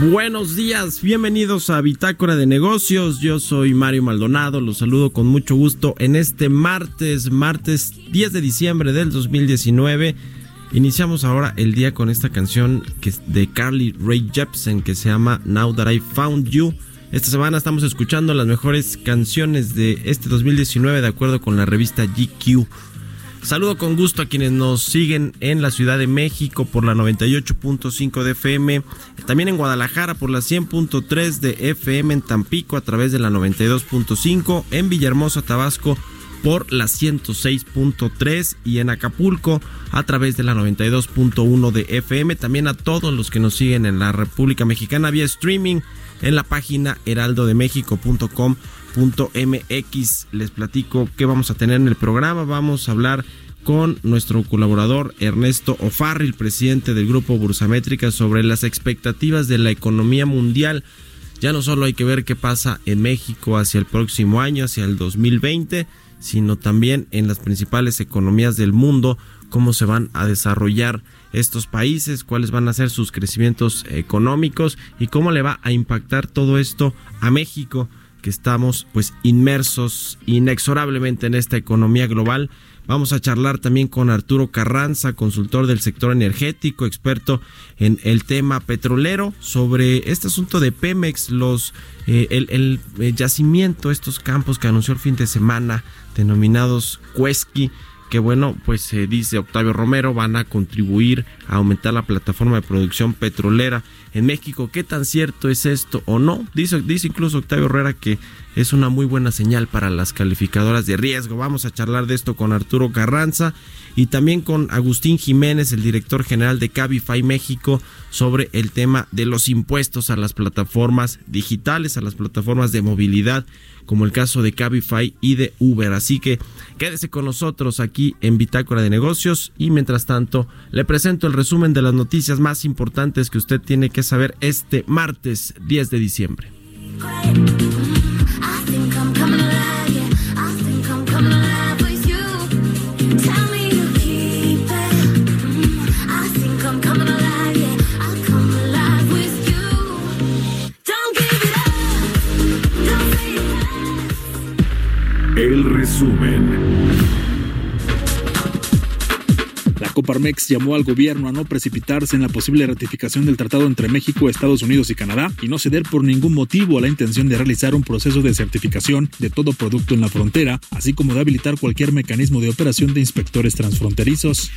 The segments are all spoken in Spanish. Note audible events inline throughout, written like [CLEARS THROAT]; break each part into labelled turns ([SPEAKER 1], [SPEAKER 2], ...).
[SPEAKER 1] Buenos días, bienvenidos a Bitácora de Negocios. Yo soy Mario Maldonado, los saludo con mucho gusto en este martes, martes 10 de diciembre del 2019. Iniciamos ahora el día con esta canción que es de Carly Rae Jepsen que se llama Now That I Found You. Esta semana estamos escuchando las mejores canciones de este 2019 de acuerdo con la revista GQ. Saludo con gusto a quienes nos siguen en la Ciudad de México por la 98.5 de FM, también en Guadalajara por la 100.3 de FM, en Tampico a través de la 92.5, en Villahermosa, Tabasco por la 106.3 y en Acapulco a través de la 92.1 de FM. También a todos los que nos siguen en la República Mexicana vía streaming en la página heraldodemexico.com MX. Les platico qué vamos a tener en el programa. Vamos a hablar con nuestro colaborador Ernesto Ofarri, el presidente del grupo Bursamétrica, sobre las expectativas de la economía mundial. Ya no solo hay que ver qué pasa en México hacia el próximo año, hacia el 2020, sino también en las principales economías del mundo, cómo se van a desarrollar estos países, cuáles van a ser sus crecimientos económicos y cómo le va a impactar todo esto a México que estamos pues inmersos inexorablemente en esta economía global. Vamos a charlar también con Arturo Carranza, consultor del sector energético, experto en el tema petrolero, sobre este asunto de Pemex, los eh, el, el, yacimiento, estos campos que anunció el fin de semana, denominados Cuesqui, que bueno, pues se dice Octavio Romero, van a contribuir a aumentar la plataforma de producción petrolera en México. ¿Qué tan cierto es esto o no? Dice, dice incluso Octavio Herrera que es una muy buena señal para las calificadoras de riesgo. Vamos a charlar de esto con Arturo Carranza y también con Agustín Jiménez, el director general de Cabify México, sobre el tema de los impuestos a las plataformas digitales, a las plataformas de movilidad como el caso de Cabify y de Uber. Así que quédese con nosotros aquí en Bitácora de Negocios y mientras tanto le presento el resumen de las noticias más importantes que usted tiene que saber este martes 10 de diciembre.
[SPEAKER 2] Coparmex llamó al gobierno a no precipitarse en la posible ratificación del tratado entre México, Estados Unidos y Canadá y no ceder por ningún motivo a la intención de realizar un proceso de certificación de todo producto en la frontera, así como de habilitar cualquier mecanismo de operación de inspectores transfronterizos.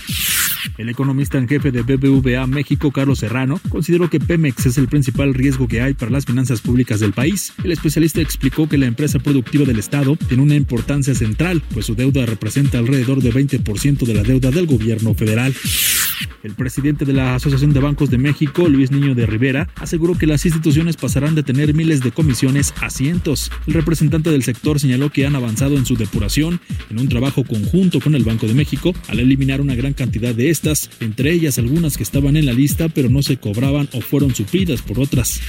[SPEAKER 2] El economista en jefe de BBVA México, Carlos Serrano, consideró que Pemex es el principal riesgo que hay para las finanzas públicas del país. El especialista explicó que la empresa productiva del Estado tiene una importancia central, pues su deuda representa alrededor de 20% de la deuda del gobierno federal. Federal. El presidente de la Asociación de Bancos de México, Luis Niño de Rivera, aseguró que las instituciones pasarán de tener miles de comisiones a cientos. El representante del sector señaló que han avanzado en su depuración en un trabajo conjunto con el Banco de México al eliminar una gran cantidad de estas, entre ellas algunas que estaban en la lista pero no se cobraban o fueron suplidas por otras.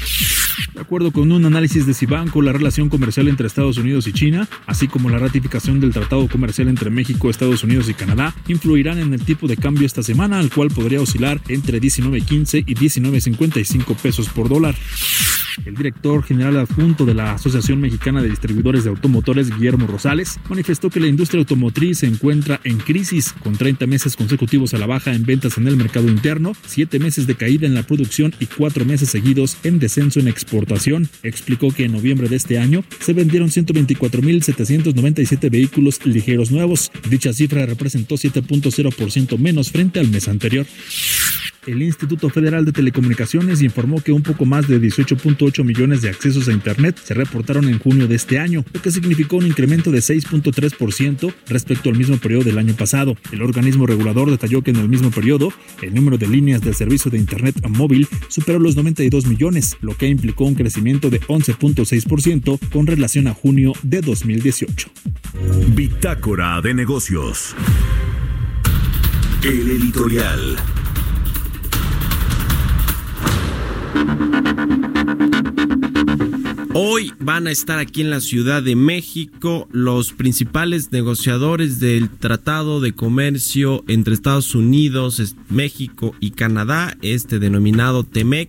[SPEAKER 2] De acuerdo con un análisis de Cibanco, la relación comercial entre Estados Unidos y China, así como la ratificación del Tratado Comercial entre México, Estados Unidos y Canadá, influirán en el tipo de cambio esta semana, al cual podría oscilar entre 19.15 y 19.55 pesos por dólar. El director general adjunto de la Asociación Mexicana de Distribuidores de Automotores, Guillermo Rosales, manifestó que la industria automotriz se encuentra en crisis, con 30 meses consecutivos a la baja en ventas en el mercado interno, 7 meses de caída en la producción y 4 meses seguidos en descenso en exportación. Explicó que en noviembre de este año se vendieron 124.797 vehículos ligeros nuevos. Dicha cifra representó 7.0% menos frente al mes anterior. El Instituto Federal de Telecomunicaciones informó que un poco más de 18.8 millones de accesos a Internet se reportaron en junio de este año, lo que significó un incremento de 6.3% respecto al mismo periodo del año pasado. El organismo regulador detalló que en el mismo periodo el número de líneas del servicio de Internet móvil superó los 92 millones, lo que implicó un crecimiento de 11.6% con relación a junio de 2018.
[SPEAKER 3] Bitácora de negocios. El editorial.
[SPEAKER 1] Hoy van a estar aquí en la Ciudad de México los principales negociadores del Tratado de Comercio entre Estados Unidos, México y Canadá, este denominado TEMEC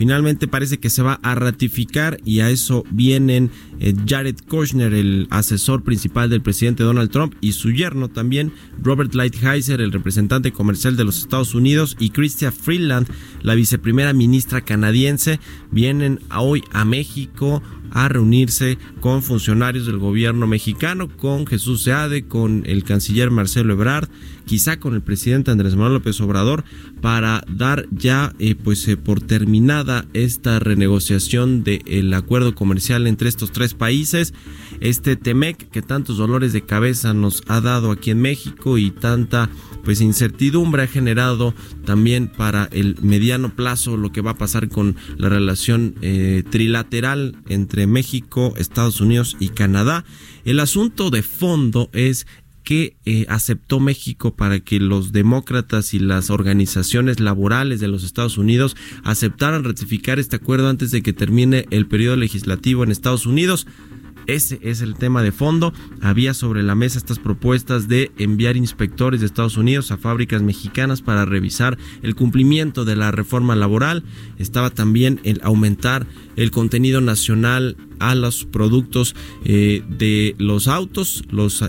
[SPEAKER 1] finalmente parece que se va a ratificar y a eso vienen eh, Jared Kushner, el asesor principal del presidente Donald Trump, y su yerno también, Robert Lighthizer, el representante comercial de los Estados Unidos, y Chrystia Freeland, la viceprimera ministra canadiense, vienen hoy a México a reunirse con funcionarios del gobierno mexicano, con Jesús Seade, con el canciller Marcelo Ebrard, quizá con el presidente Andrés Manuel López Obrador, para dar ya eh, pues eh, por terminada esta renegociación del acuerdo comercial entre estos tres países. Este Temec que tantos dolores de cabeza nos ha dado aquí en México y tanta pues incertidumbre ha generado también para el mediano plazo lo que va a pasar con la relación eh, trilateral entre México, Estados Unidos y Canadá. El asunto de fondo es que eh, aceptó México para que los demócratas y las organizaciones laborales de los Estados Unidos aceptaran ratificar este acuerdo antes de que termine el periodo legislativo en Estados Unidos. Ese es el tema de fondo. Había sobre la mesa estas propuestas de enviar inspectores de Estados Unidos a fábricas mexicanas para revisar el cumplimiento de la reforma laboral. Estaba también el aumentar el contenido nacional a los productos eh, de los autos,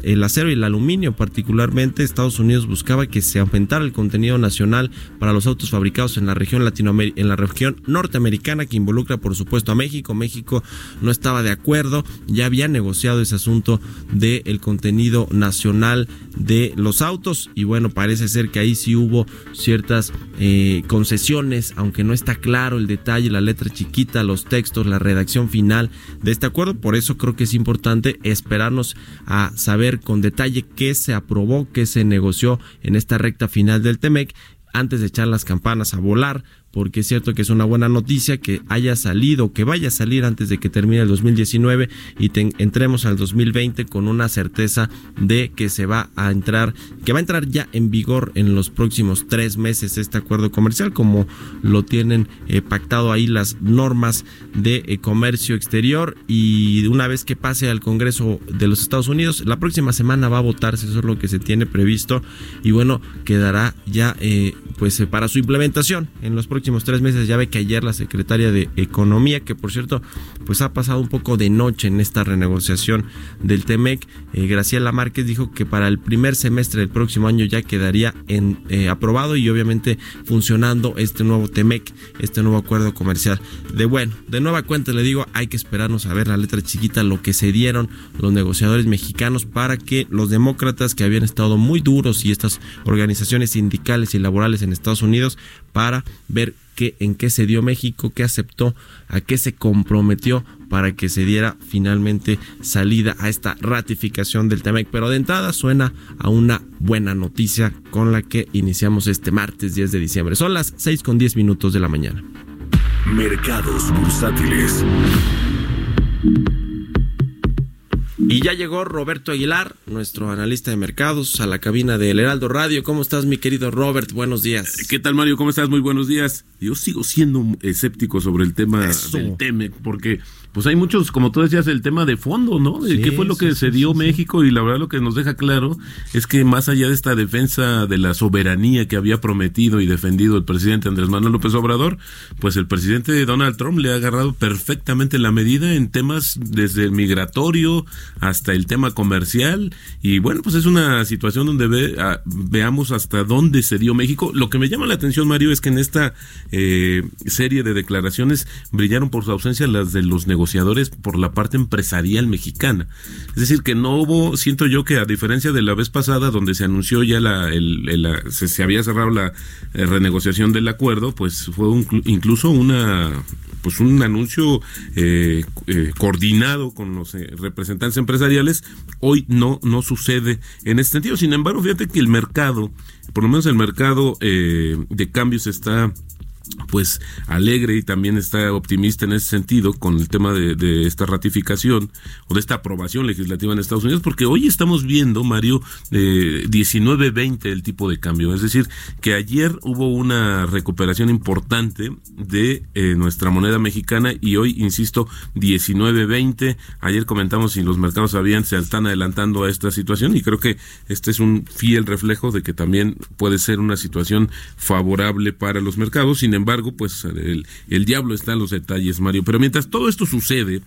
[SPEAKER 1] el acero y el aluminio particularmente. Estados Unidos buscaba que se aumentara el contenido nacional para los autos fabricados en la región en la región norteamericana que involucra por supuesto a México. México no estaba de acuerdo, ya había negociado ese asunto del el contenido nacional de los autos y bueno parece ser que ahí sí hubo ciertas eh, concesiones, aunque no está claro el detalle, la letra chiquita, los textos, la redacción final de este acuerdo. Por eso creo que es importante esperarnos a saber con detalle qué se aprobó, qué se negoció en esta recta final del TEMEC antes de echar las campanas a volar porque es cierto que es una buena noticia que haya salido, que vaya a salir antes de que termine el 2019 y entremos al 2020 con una certeza de que se va a entrar, que va a entrar ya en vigor en los próximos tres meses este acuerdo comercial, como lo tienen eh, pactado ahí las normas de eh, comercio exterior. Y una vez que pase al Congreso de los Estados Unidos, la próxima semana va a votarse, eso es lo que se tiene previsto y bueno, quedará ya eh, pues para su implementación en los próximos próximos tres meses. Ya ve que ayer la secretaria de Economía, que por cierto, pues ha pasado un poco de noche en esta renegociación del TEMEC, eh, Graciela Márquez dijo que para el primer semestre del próximo año ya quedaría en, eh, aprobado y obviamente funcionando este nuevo TEMEC, este nuevo acuerdo comercial. De bueno, de nueva cuenta le digo, hay que esperarnos a ver la letra chiquita, lo que se dieron los negociadores mexicanos para que los demócratas que habían estado muy duros y estas organizaciones sindicales y laborales en Estados Unidos para ver qué, en qué se dio México, qué aceptó, a qué se comprometió para que se diera finalmente salida a esta ratificación del TEMEC. Pero de entrada suena a una buena noticia con la que iniciamos este martes 10 de diciembre. Son las 6 con 10 minutos de la mañana.
[SPEAKER 3] Mercados bursátiles.
[SPEAKER 1] Y ya llegó Roberto Aguilar, nuestro analista de mercados, a la cabina del Heraldo Radio. ¿Cómo estás, mi querido Robert? Buenos días.
[SPEAKER 4] ¿Qué tal, Mario? ¿Cómo estás? Muy buenos días. Yo sigo siendo escéptico sobre el tema del TEMEC, porque pues hay muchos, como tú decías, el tema de fondo, ¿no? De qué fue lo que se dio México y la verdad lo que nos deja claro es que más allá de esta defensa de la soberanía que había prometido y defendido el presidente Andrés Manuel López Obrador, pues el presidente Donald Trump le ha agarrado perfectamente la medida en temas desde el migratorio hasta el tema comercial y bueno, pues es una situación donde ve, veamos hasta dónde se dio México. Lo que me llama la atención, Mario, es que en esta eh, serie de declaraciones brillaron por su ausencia las de los negocios negociadores por la parte empresarial mexicana. Es decir, que no hubo, siento yo que a diferencia de la vez pasada donde se anunció ya la, se, había cerrado la eh, renegociación del acuerdo, pues fue incluso una pues un anuncio eh, eh, coordinado con los representantes empresariales. Hoy no, no sucede en este sentido. Sin embargo, fíjate que el mercado, por lo menos el mercado de cambios está pues alegre y también está optimista en ese sentido con el tema de, esta ratificación o de esta aprobación legislativa en Estados Unidos, porque hoy estamos viendo, Mario, eh, 19-20 el tipo de cambio. Es decir, que ayer hubo una recuperación importante de eh, nuestra moneda mexicana y hoy, insisto, 19-20. Ayer comentamos si los mercados se están adelantando a esta situación y creo que este es un fiel reflejo de que también puede ser una situación favorable para los mercados. Sin embargo, pues el, el diablo está en los detalles, Mario. Pero mientras todo esto sucede,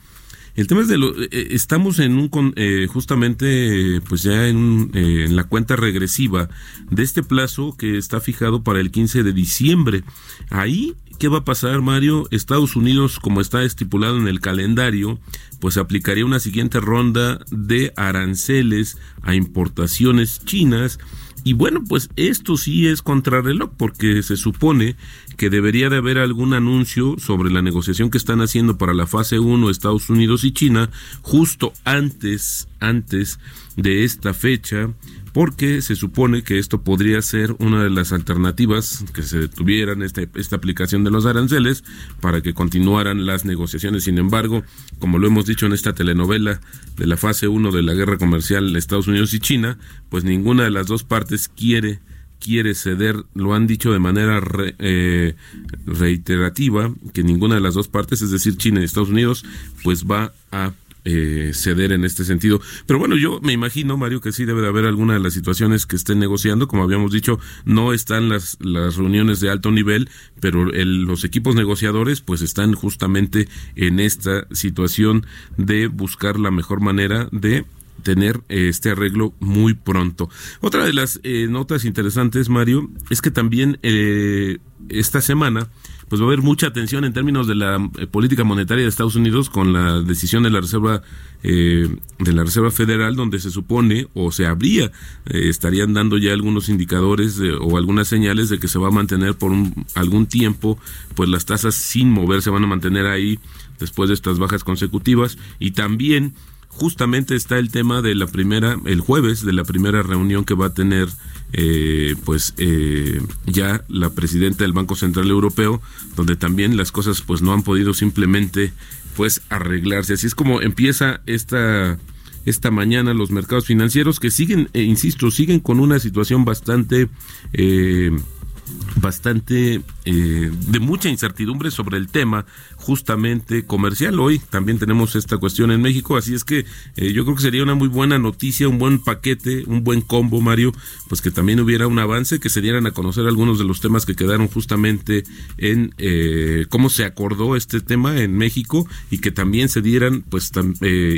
[SPEAKER 4] el tema es de lo, eh, eh, estamos en un eh, justamente pues ya en, en, la cuenta regresiva de este plazo que está fijado para el 15 de diciembre. Ahí ¿qué va a pasar, Mario? Estados Unidos, como está estipulado en el calendario, pues aplicaría una siguiente ronda de aranceles a importaciones chinas y bueno, pues esto sí es contrarreloj porque se supone que debería de haber algún anuncio sobre la negociación que están haciendo para la fase 1 Estados Unidos y China justo antes antes de esta fecha porque se supone que esto podría ser una de las alternativas que se detuvieran este, esta aplicación de los aranceles para que continuaran las negociaciones. Sin embargo, como lo hemos dicho en esta telenovela de la fase 1 de la guerra comercial de Estados Unidos y China, pues ninguna de las dos partes quiere quiere ceder, lo han dicho de manera eh, reiterativa, que ninguna de las dos partes, es decir, China y Estados Unidos, pues va a eh, ceder en este sentido. Pero bueno, yo me imagino, Mario, que sí debe de haber alguna de las situaciones que estén negociando. Como habíamos dicho, no están las, las reuniones de alto nivel, pero los equipos negociadores pues están justamente en esta situación de buscar la mejor manera de tener eh, este arreglo muy pronto. Otra de las eh, notas interesantes, Mario, es que también esta semana pues va a haber mucha atención en términos de la eh, política monetaria de Estados Unidos con la decisión de la Reserva eh, de la Reserva Federal donde se supone o se habría eh, estarían dando ya algunos indicadores o algunas señales de que se va a mantener por algún tiempo pues las tasas sin mover se van a mantener ahí después de estas bajas consecutivas y también justamente está el tema de la primera, el jueves, de la primera reunión que va a tener eh, pues eh, ya la presidenta del Banco Central Europeo, donde también las cosas pues no han podido simplemente pues arreglarse. Así es como empieza esta esta mañana los mercados financieros que siguen, eh, insisto, siguen con una situación bastante eh, bastante eh, de mucha incertidumbre sobre el tema justamente comercial. Hoy también tenemos esta cuestión en México, así es que eh, yo creo que sería una muy buena noticia, un buen paquete, un buen combo, Mario, pues que también hubiera un avance, que se dieran a conocer algunos de los temas que quedaron justamente en eh, cómo se acordó este tema en México y que también se dieran pues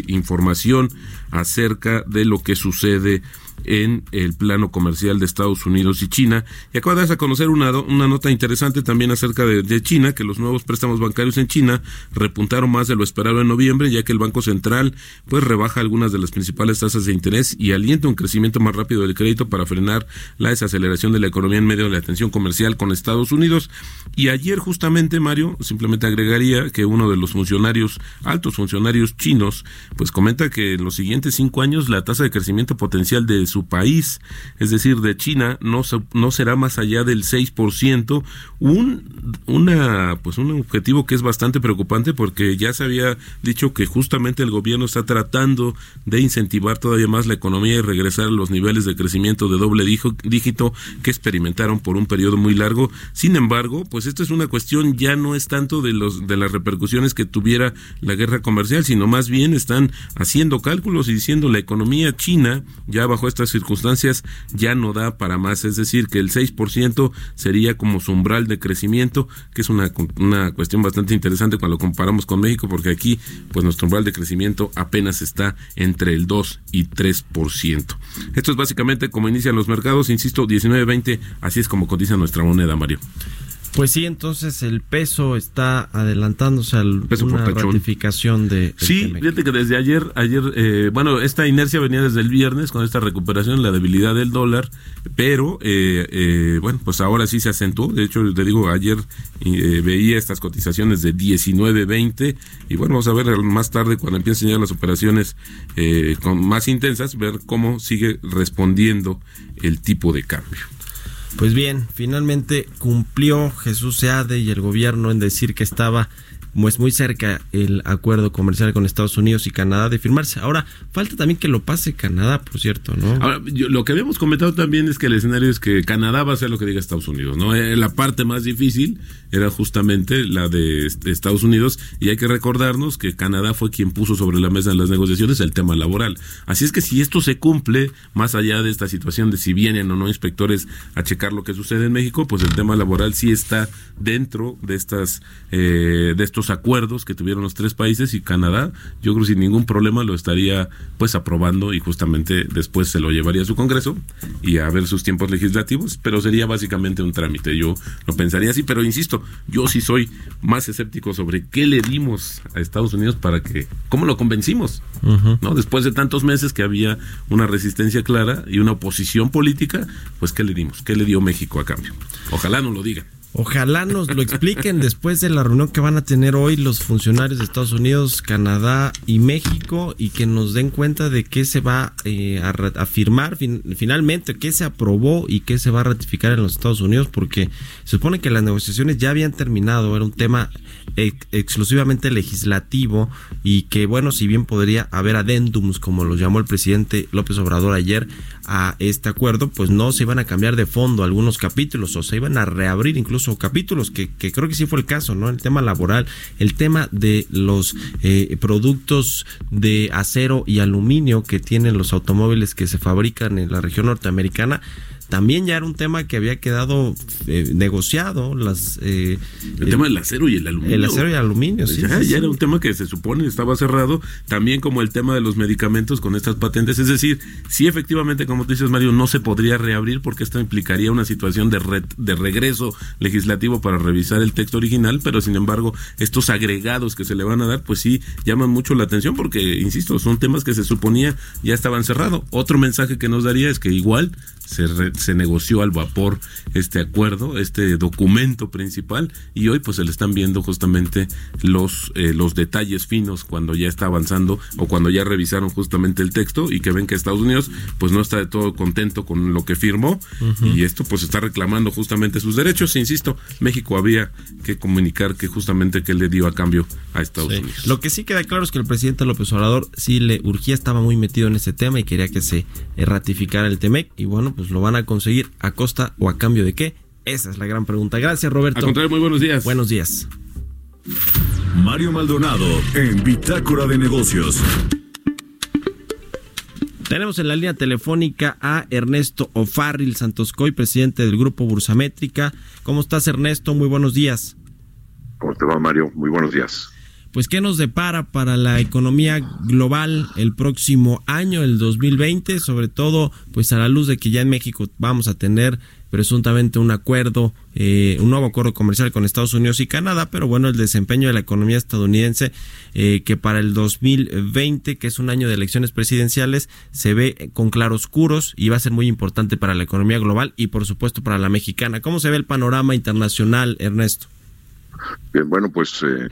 [SPEAKER 4] información acerca de lo que sucede en el plano comercial de Estados Unidos y China. Y acaba de conocer una, una nota interesante también acerca de, China, que los nuevos préstamos bancarios en China China repuntaron más de lo esperado en noviembre, ya que el Banco Central pues rebaja algunas de las principales tasas de interés y alienta un crecimiento más rápido del crédito para frenar la desaceleración de la economía en medio de la tensión comercial con Estados Unidos. Y ayer justamente, Mario, simplemente agregaría que uno de los funcionarios, altos funcionarios chinos, pues comenta que en los siguientes cinco años la tasa de crecimiento potencial de su país, es decir, de China, no, no será más allá del 6%, un, una, pues un objetivo que es bastante preocupante porque ya se había dicho que justamente el gobierno está tratando de incentivar todavía más la economía y regresar a los niveles de crecimiento de doble dígito que experimentaron por un periodo muy largo. Sin embargo, pues esto es una cuestión ya no es tanto de los de las repercusiones que tuviera la guerra comercial, sino más bien están haciendo cálculos y diciendo la economía china ya bajo estas circunstancias ya no da para más, es decir, que el 6% sería como su umbral de crecimiento, que es una, una cuestión bastante interesante cuando lo comparamos con México, porque aquí pues nuestro umbral de crecimiento apenas está entre el 2 y 3%. Esto es básicamente como inician los mercados, insisto, 19-20, así es como cotiza nuestra moneda, Mario.
[SPEAKER 1] Pues sí, entonces el peso está adelantándose a una ratificación de.
[SPEAKER 4] Sí, fíjate que desde ayer, ayer, eh, bueno, esta inercia venía desde el viernes con esta recuperación, la debilidad del dólar, pero eh, eh, bueno, pues ahora sí se acentuó. De hecho, te digo, ayer veía estas cotizaciones de 19.20 y bueno, vamos a ver más tarde cuando empiecen ya las operaciones con más intensas, ver cómo sigue respondiendo el tipo de cambio.
[SPEAKER 1] Pues bien, finalmente cumplió Jesús Seade y el gobierno en decir que estaba pues muy cerca el acuerdo comercial con Estados Unidos y Canadá de firmarse. Ahora, falta también que lo pase Canadá, por cierto, ¿no?
[SPEAKER 4] Ahora, lo que habíamos comentado también es que el escenario es que Canadá va a hacer lo que diga Estados Unidos, ¿no? Eh, la parte más difícil era justamente la de Estados Unidos y hay que recordarnos que Canadá fue quien puso sobre la mesa en las negociaciones el tema laboral. Así es que si esto se cumple, más allá de esta situación de si vienen o no inspectores a checar lo que sucede en México, pues el tema laboral sí está dentro de estas eh, de estos acuerdos que tuvieron los tres países y Canadá, yo creo sin ningún problema lo estaría pues aprobando y justamente después se lo llevaría a su Congreso y a ver sus tiempos legislativos, pero sería básicamente un trámite. Yo lo pensaría así, pero insisto, yo sí soy más escéptico sobre qué le dimos a Estados Unidos para que, cómo lo convencimos, ¿no? Después de tantos meses que había una resistencia clara y una oposición política, pues qué le dimos, qué le dio México a cambio. Ojalá no lo digan.
[SPEAKER 1] Ojalá nos lo expliquen después de la reunión que van a tener hoy los funcionarios de Estados Unidos, Canadá y México y que nos den cuenta de qué se va eh, a, firmar finalmente, qué se aprobó y qué se va a ratificar en los Estados Unidos, porque se supone que las negociaciones ya habían terminado, era un tema exclusivamente legislativo y que bueno, si bien podría haber adendums, como lo llamó el presidente López Obrador ayer, a este acuerdo, pues no se iban a cambiar de fondo algunos capítulos o se iban a reabrir incluso capítulos, que, creo que sí fue el caso, ¿no? El tema laboral, el tema de los eh, productos de acero y aluminio que tienen los automóviles que se fabrican en la región norteamericana también ya era un tema que había quedado eh, negociado. Las,
[SPEAKER 4] eh, el tema del acero y el aluminio.
[SPEAKER 1] El acero y el aluminio, sí.
[SPEAKER 4] Ya, era un tema que se supone estaba cerrado, también como el tema de los medicamentos con estas patentes. Es decir, sí efectivamente, como tú dices, Mario, no se podría reabrir porque esto implicaría una situación de, de regreso legislativo para revisar el texto original, pero sin embargo, estos agregados que se le van a dar, pues sí llaman mucho la atención porque, insisto, son temas que se suponía ya estaban cerrados. Otro mensaje que nos daría es que igual se, se negoció al vapor este acuerdo, este documento principal, y hoy pues se le están viendo justamente los, eh, los detalles finos cuando ya está avanzando o cuando ya revisaron justamente el texto y que ven que Estados Unidos pues no está de todo contento con lo que firmó y esto pues está reclamando justamente sus derechos. Insisto, México había que comunicar que justamente que le dio a cambio a Estados Unidos.
[SPEAKER 1] Lo que sí queda claro es que el presidente López Obrador sí le urgía, estaba muy metido en ese tema y quería que se ratificara el TEMEC y bueno, pues lo van a conseguir a costa o a cambio de qué? Esa es la gran pregunta. Gracias, Roberto.
[SPEAKER 4] Al contrario, muy buenos días.
[SPEAKER 1] Buenos días.
[SPEAKER 3] Mario Maldonado en Bitácora de Negocios.
[SPEAKER 1] Tenemos en la línea telefónica a Ernesto Ofarril Santoscoy, presidente del Grupo Bursamétrica. ¿Cómo estás, Ernesto? Muy buenos días.
[SPEAKER 5] ¿Cómo te va, Mario? Muy buenos días.
[SPEAKER 1] Pues qué nos depara para la economía global el próximo año, el 2020, sobre todo pues a la luz de que ya en México vamos a tener presuntamente un acuerdo, eh, un nuevo acuerdo comercial con Estados Unidos y Canadá, pero bueno, el desempeño de la economía estadounidense eh, que para el 2020, que es un año de elecciones presidenciales, se ve con claroscuros y va a ser muy importante para la economía global y por supuesto para la mexicana. ¿Cómo se ve el panorama internacional, Ernesto?
[SPEAKER 5] Bien, bueno, pues eh,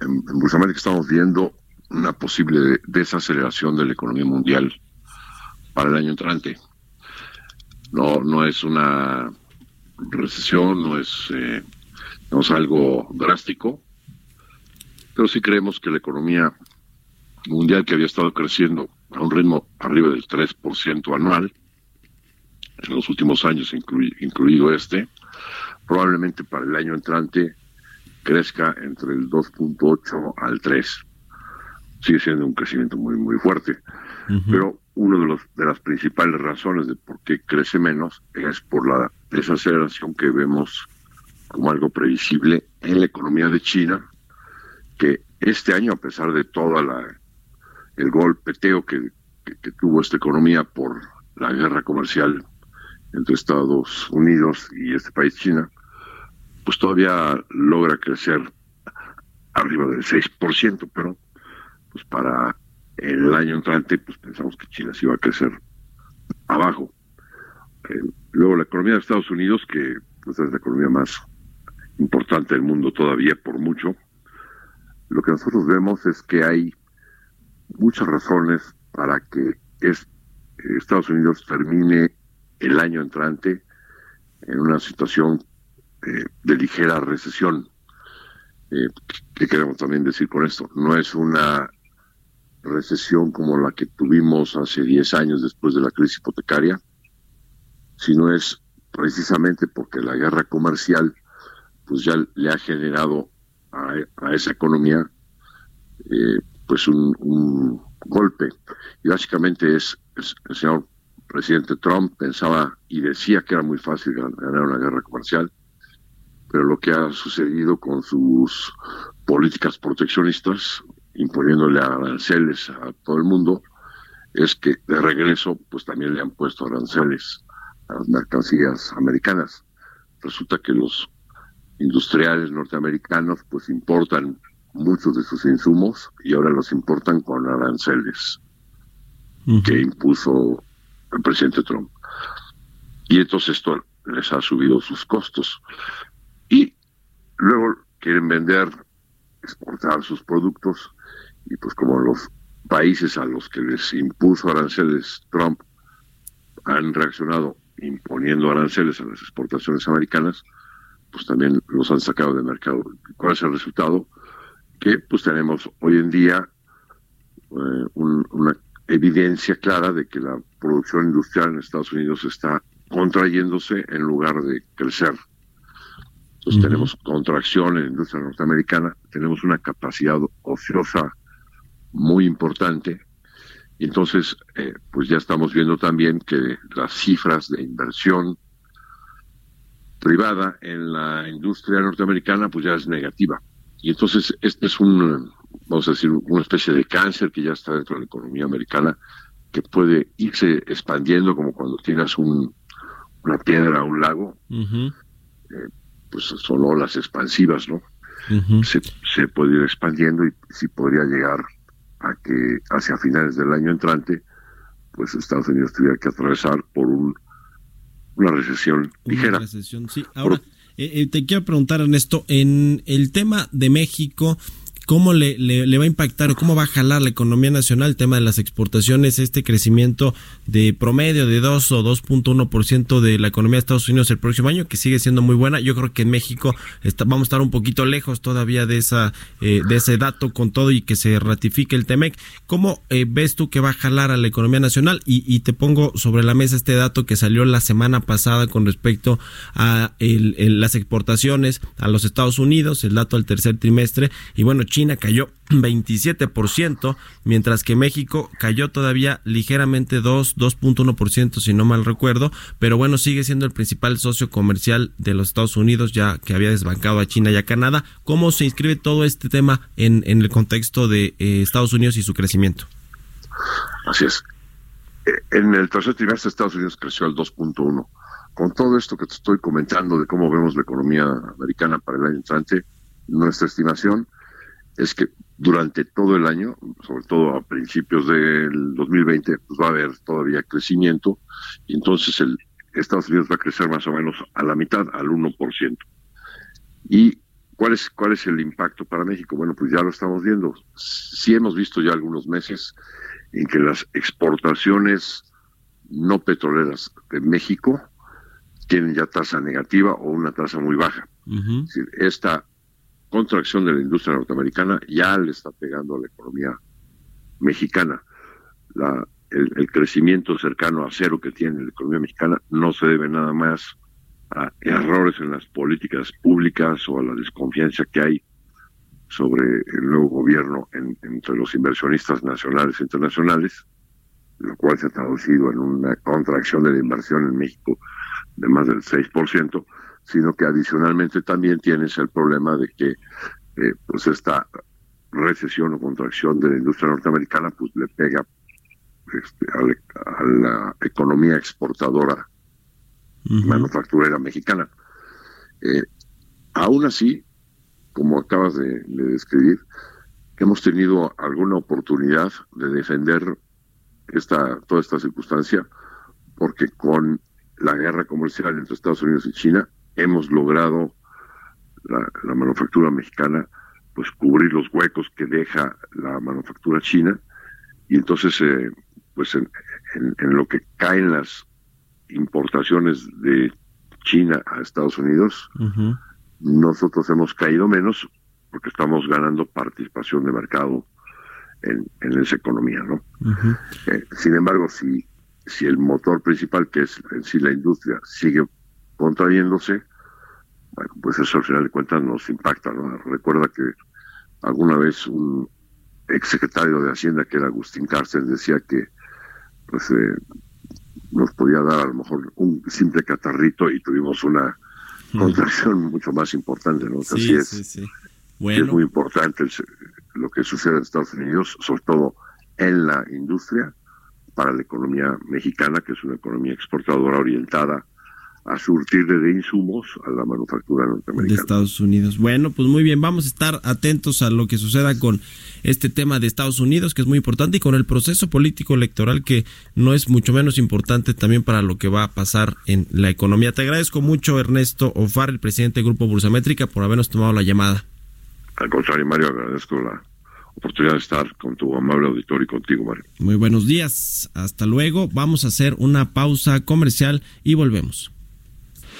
[SPEAKER 5] en, en estamos viendo una posible desaceleración de la economía mundial para el año entrante. No, no es una recesión, no es, eh, no es algo drástico, pero sí creemos que la economía mundial que había estado creciendo a un ritmo arriba del 3% anual en los últimos años, incluido este, probablemente para el año entrante crezca entre el 2.8 al 3. Sigue siendo un crecimiento muy, muy fuerte. Pero una de, los, de las principales razones de por qué crece menos es por la desaceleración que vemos como algo previsible en la economía de China, que este año, a pesar de todo el golpeteo que, que, tuvo esta economía por la guerra comercial entre Estados Unidos y este país China, pues todavía logra crecer arriba del 6%, pero pues para el año entrante, pues pensamos que China sí iba a crecer abajo. Eh, luego la economía de Estados Unidos, que pues, es la economía más importante del mundo todavía por mucho, lo que nosotros vemos es que hay muchas razones para que es, Estados Unidos termine el año entrante en una situación eh, de ligera recesión. Eh, ¿Qué queremos también decir con esto? No es una recesión como la que tuvimos hace 10 años después de la crisis hipotecaria, sino es precisamente porque la guerra comercial pues ya le ha generado a, esa economía eh, pues un, golpe y básicamente es, el señor presidente Trump pensaba y decía que era muy fácil ganar una guerra comercial pero lo que ha sucedido con sus políticas proteccionistas imponiéndole aranceles a todo el mundo, es que de regreso pues también le han puesto aranceles a las mercancías americanas. Resulta que los industriales norteamericanos pues importan muchos de sus insumos y ahora los importan con aranceles que impuso el presidente Trump. Y entonces esto les ha subido sus costos. Luego quieren vender, exportar sus productos y pues como los países a los que les impuso aranceles Trump han reaccionado imponiendo aranceles a las exportaciones americanas, pues también los han sacado del mercado. ¿Cuál es el resultado? Que pues tenemos hoy en día eh, una evidencia clara de que la producción industrial en Estados Unidos está contrayéndose en lugar de crecer. Entonces tenemos contracción en la industria norteamericana, tenemos una capacidad ociosa muy importante. Y entonces, eh, pues ya estamos viendo también que las cifras de inversión privada en la industria norteamericana, pues ya es negativa. Y entonces, este es un, vamos a decir, una especie de cáncer que ya está dentro de la economía americana, que puede irse expandiendo como cuando tienes un, una piedra a un lago. Eh, pues son olas expansivas, ¿no? se, se puede ir expandiendo y sí podría llegar a que hacia finales del año entrante, pues Estados Unidos tuviera que atravesar por un, una recesión ligera.
[SPEAKER 1] recesión, sí. Ahora, eh, eh, te quiero preguntar, Ernesto, en el tema de México, ¿Cómo le, le, va a impactar o cómo va a jalar la economía nacional el tema de las exportaciones, este crecimiento de promedio de 2 o 2.1% de la economía de Estados Unidos el próximo año, que sigue siendo muy buena? Yo creo que en México vamos a estar un poquito lejos todavía de, esa, eh, de ese dato con todo y que se ratifique el TEMEC. ¿Cómo eh, ves tú que va a jalar a la economía nacional? Y, y, te pongo sobre la mesa este dato que salió la semana pasada con respecto a el, las exportaciones a los Estados Unidos, el dato al tercer trimestre. Y bueno, China China cayó [CLEARS THROAT] 27%, mientras que México cayó todavía ligeramente 2, 2.1% si no mal recuerdo, pero bueno, sigue siendo el principal socio comercial de los Estados Unidos, ya que había desbancado a China y a Canadá. ¿Cómo se inscribe todo este tema en, el contexto de eh, Estados Unidos y su crecimiento?
[SPEAKER 5] Así es. Eh, en el tercer trimestre Estados Unidos creció al 2.1. Con todo esto que te estoy comentando de cómo vemos la economía americana para el año entrante, nuestra estimación es que durante todo el año, sobre todo a principios del 2020, pues va a haber todavía crecimiento y entonces el Estados Unidos va a crecer más o menos a la mitad, al 1%. ¿Y cuál es, cuál es el impacto para México? Bueno, pues ya lo estamos viendo. Sí hemos visto ya algunos meses en que las exportaciones no petroleras de México tienen ya tasa negativa o una tasa muy baja. es decir, esta contracción de la industria norteamericana ya le está pegando a la economía mexicana. El, crecimiento cercano a cero que tiene la economía mexicana no se debe nada más a errores en las políticas públicas o a la desconfianza que hay sobre el nuevo gobierno entre los inversionistas nacionales e internacionales, lo cual se ha traducido en una contracción de la inversión en México de más del 6%, sino que adicionalmente también tienes el problema de que eh, pues esta recesión o contracción de la industria norteamericana pues le pega este, a, la, economía exportadora manufacturera mexicana. Eh, aún así, como acabas de, describir, hemos tenido alguna oportunidad de defender esta toda esta circunstancia porque con la guerra comercial entre Estados Unidos y China hemos logrado la, manufactura mexicana pues cubrir los huecos que deja la manufactura china. Y entonces eh, pues en, lo que caen las importaciones de China a Estados Unidos nosotros hemos caído menos porque estamos ganando participación de mercado en, esa economía, ¿no? Eh, sin embargo, si, si el motor principal, que es en sí la industria, sigue contrayéndose, bueno, pues eso al final de cuentas nos impacta, ¿no? Recuerda que alguna vez un exsecretario de Hacienda, que era Agustín Cárcel, decía que pues eh, nos podía dar a lo mejor un simple catarrito y tuvimos una contracción mucho más importante, ¿no? Así es. Sí, Es muy importante lo que sucede en Estados Unidos, sobre todo en la industria, para la economía mexicana, que es una economía exportadora orientada a surtirle de insumos a la manufactura norteamericana.
[SPEAKER 1] De Estados Unidos. Bueno, pues muy bien, vamos a estar atentos a lo que suceda con este tema de Estados Unidos, que es muy importante, y con el proceso político electoral, que no es mucho menos importante también para lo que va a pasar en la economía. Te agradezco mucho, Ernesto Ofar, el presidente del Grupo Bursamétrica, por habernos tomado la llamada.
[SPEAKER 5] Al contrario, Mario, agradezco la oportunidad de estar con tu amable auditorio y contigo, Mario.
[SPEAKER 1] Muy buenos días, hasta luego. Vamos a hacer una pausa comercial y volvemos.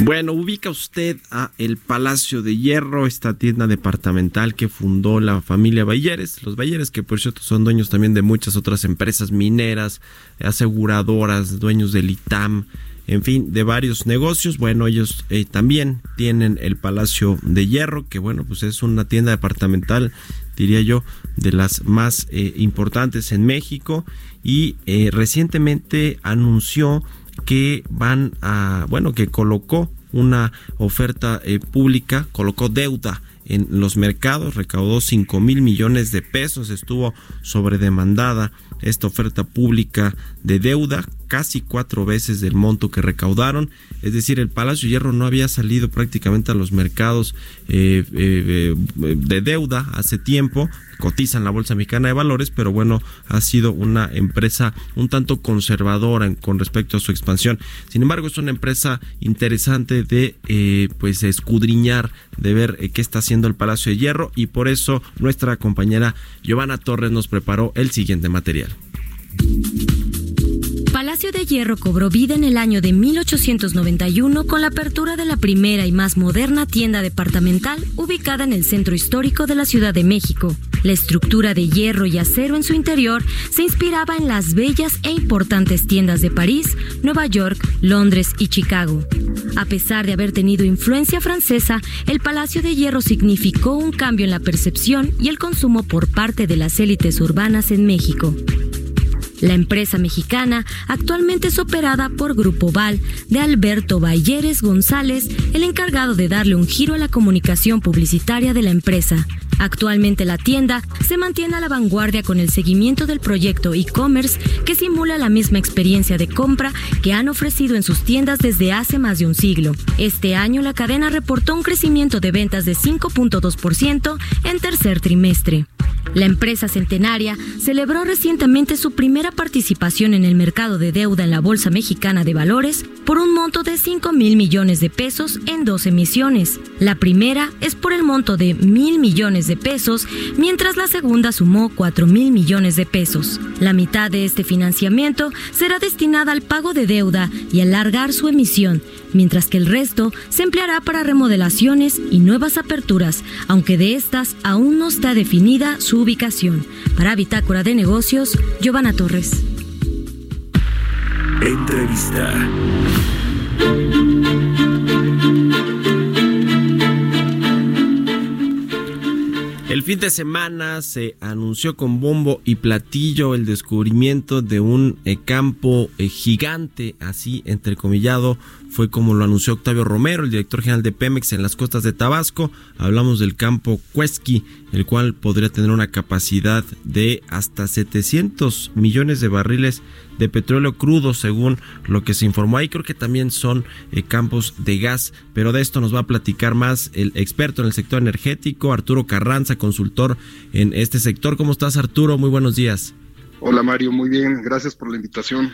[SPEAKER 1] Bueno, ubica usted a el Palacio de Hierro, esta tienda departamental que fundó la familia Bayeres. Los Bayeres que por cierto son dueños también de muchas otras empresas mineras, aseguradoras, dueños del ITAM, en fin, de varios negocios. Bueno, ellos eh, también tienen el Palacio de Hierro, que bueno, pues es una tienda departamental, diría yo, de las más eh, importantes en México y eh, recientemente anunció que van a, bueno, que colocó una oferta eh, pública, colocó deuda en los mercados, recaudó 5 mil millones de pesos, estuvo sobredemandada esta oferta pública de deuda, casi cuatro veces del monto que recaudaron, es decir, el Palacio Hierro no había salido prácticamente a los mercados eh, eh, de deuda hace tiempo, cotiza en la Bolsa Mexicana de Valores, pero bueno, ha sido una empresa un tanto conservadora con respecto a su expansión. Sin embargo, es una empresa interesante de eh, pues escudriñar, de ver eh, qué está haciendo el Palacio de Hierro y por eso nuestra compañera Giovanna Torres nos preparó el siguiente material.
[SPEAKER 6] Palacio de Hierro cobró vida en el año de 1891 con la apertura de la primera y más moderna tienda departamental ubicada en el centro histórico de la Ciudad de México. La estructura de hierro y acero en su interior se inspiraba en las bellas e importantes tiendas de París, Nueva York, Londres y Chicago. A pesar de haber tenido influencia francesa, el Palacio de Hierro significó un cambio en la percepción y el consumo por parte de las élites urbanas en México. La empresa mexicana actualmente es operada por Grupo Val de Alberto Balleres González, el encargado de darle un giro a la comunicación publicitaria de la empresa. Actualmente la tienda se mantiene a la vanguardia con el seguimiento del proyecto e-commerce que simula la misma experiencia de compra que han ofrecido en sus tiendas desde hace más de un siglo. Este año la cadena reportó un crecimiento de ventas de 5.2% en tercer trimestre. La empresa centenaria celebró recientemente su primera participación en el mercado de deuda en la Bolsa Mexicana de Valores por un monto de 5 mil millones de pesos en dos emisiones. La primera es por el monto de mil millones de pesos, mientras la segunda sumó 4 mil millones de pesos. La mitad de este financiamiento será destinada al pago de deuda y alargar su emisión, mientras que el resto se empleará para remodelaciones y nuevas aperturas, aunque de estas aún no está definida su ubicación. Para Bitácora de Negocios, Giovanna Torres.
[SPEAKER 3] Entrevista.
[SPEAKER 1] El fin de semana se anunció con bombo y platillo el descubrimiento de un eh, campo eh, gigante, así entrecomillado, fue como lo anunció Octavio Romero, el director general de Pemex en las costas de Tabasco. Hablamos del campo Cuesqui, el cual podría tener una capacidad de hasta 700 millones de barriles de petróleo crudo, según lo que se informó ahí. Creo que también son eh, campos de gas, pero de esto nos va a platicar más el experto en el sector energético, Arturo Carranza, consultor en este sector. ¿Cómo estás, Arturo? Muy buenos días.
[SPEAKER 7] Hola, Mario. Muy bien. Gracias por la invitación.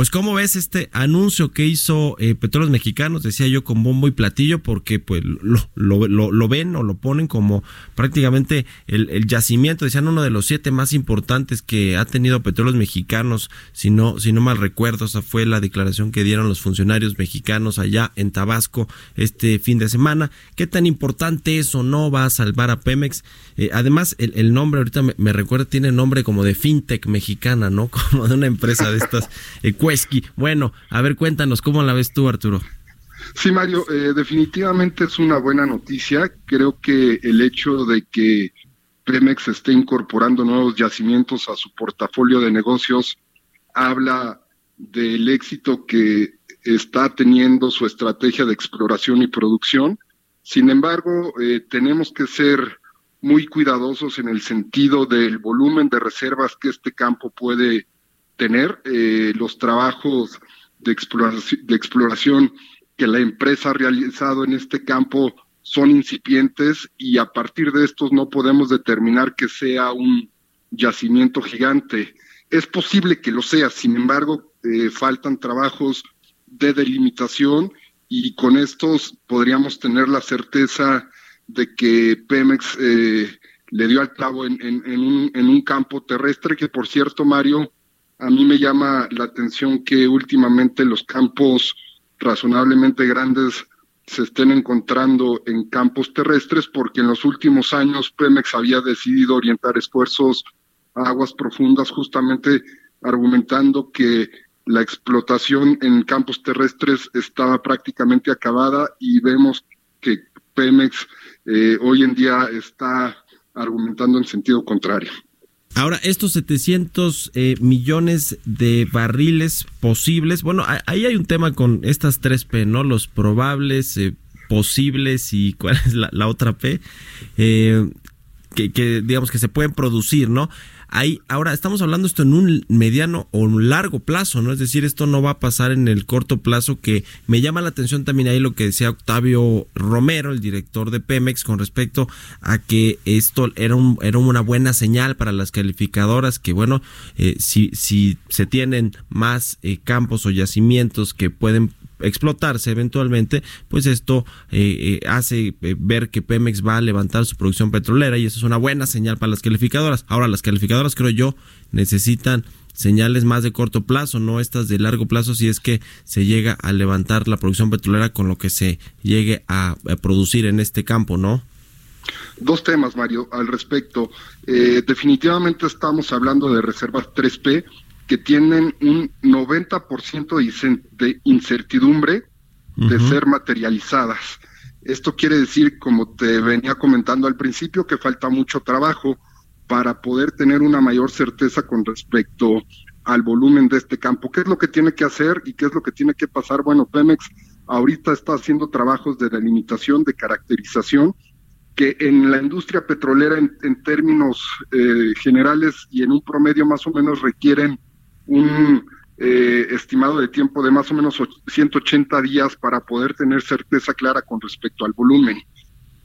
[SPEAKER 1] Pues cómo ves este anuncio que hizo eh, Petróleos Mexicanos, decía yo con bombo y platillo, porque pues lo, lo, lo, ven o lo ponen como prácticamente el, el, yacimiento, decían uno de los siete más importantes que ha tenido Petróleos Mexicanos, si no, si no mal recuerdo, esa fue la declaración que dieron los funcionarios mexicanos allá en Tabasco este fin de semana. ¿Qué tan importante es o no va a salvar a Pemex? Eh, además, el, el, nombre ahorita me, me, recuerda, tiene nombre como de fintech mexicana, ¿no? [LAUGHS] Como de una empresa de estas. Eh, Bueno, a ver, cuéntanos, ¿cómo la ves tú, Arturo?
[SPEAKER 7] Sí, Mario, eh, definitivamente es una buena noticia. Creo que el hecho de que Pemex esté incorporando nuevos yacimientos a su portafolio de negocios habla del éxito que está teniendo su estrategia de exploración y producción. Sin embargo, eh, tenemos que ser muy cuidadosos en el sentido del volumen de reservas que este campo puede tener eh, los trabajos de exploración, de exploración que la empresa ha realizado en este campo son incipientes y a partir de estos no podemos determinar que sea un yacimiento gigante. Es posible que lo sea, sin embargo, eh, faltan trabajos de delimitación y con estos podríamos tener la certeza de que Pemex eh, le dio al un, en un campo terrestre que, por cierto, Mario, a mí me llama la atención que últimamente los campos razonablemente grandes se estén encontrando en campos terrestres porque en los últimos años Pemex había decidido orientar esfuerzos a aguas profundas justamente argumentando que la explotación en campos terrestres estaba prácticamente acabada y vemos que Pemex eh, hoy en día está argumentando en sentido contrario.
[SPEAKER 1] Ahora, estos 700 eh, millones de barriles posibles, bueno, ahí hay un tema con estas tres P, ¿no? Los probables, eh, posibles y [LAUGHS] cuál es la, otra P, eh, que, que, digamos que se pueden producir, ¿no? Ahí, ahora estamos hablando esto en un mediano o un largo plazo, ¿no? Es decir, esto no va a pasar en el corto plazo, que me llama la atención también ahí lo que decía Octavio Romero, el director de Pemex, con respecto a que esto era, un, era una buena señal para las calificadoras, que bueno, eh, si, si se tienen más eh, campos o yacimientos que pueden explotarse eventualmente, pues esto eh, eh, hace eh, ver que Pemex va a levantar su producción petrolera y eso es una buena señal para las calificadoras. Ahora, las calificadoras, creo yo, necesitan señales más de corto plazo, no estas de largo plazo, si es que se llega a levantar la producción petrolera con lo que se llegue a, producir en este campo, ¿no?
[SPEAKER 7] Dos temas, Mario, al respecto. Eh, definitivamente estamos hablando de reservas 3P que tienen un 90% de incertidumbre de ser materializadas. Esto quiere decir, como te venía comentando al principio, que falta mucho trabajo para poder tener una mayor certeza con respecto al volumen de este campo. ¿Qué es lo que tiene que hacer y qué es lo que tiene que pasar? Bueno, Pemex ahorita está haciendo trabajos de delimitación, de caracterización, que en la industria petrolera en, términos eh, generales y en un promedio más o menos requieren un eh, estimado de tiempo de más o menos 180 días para poder tener certeza clara con respecto al volumen.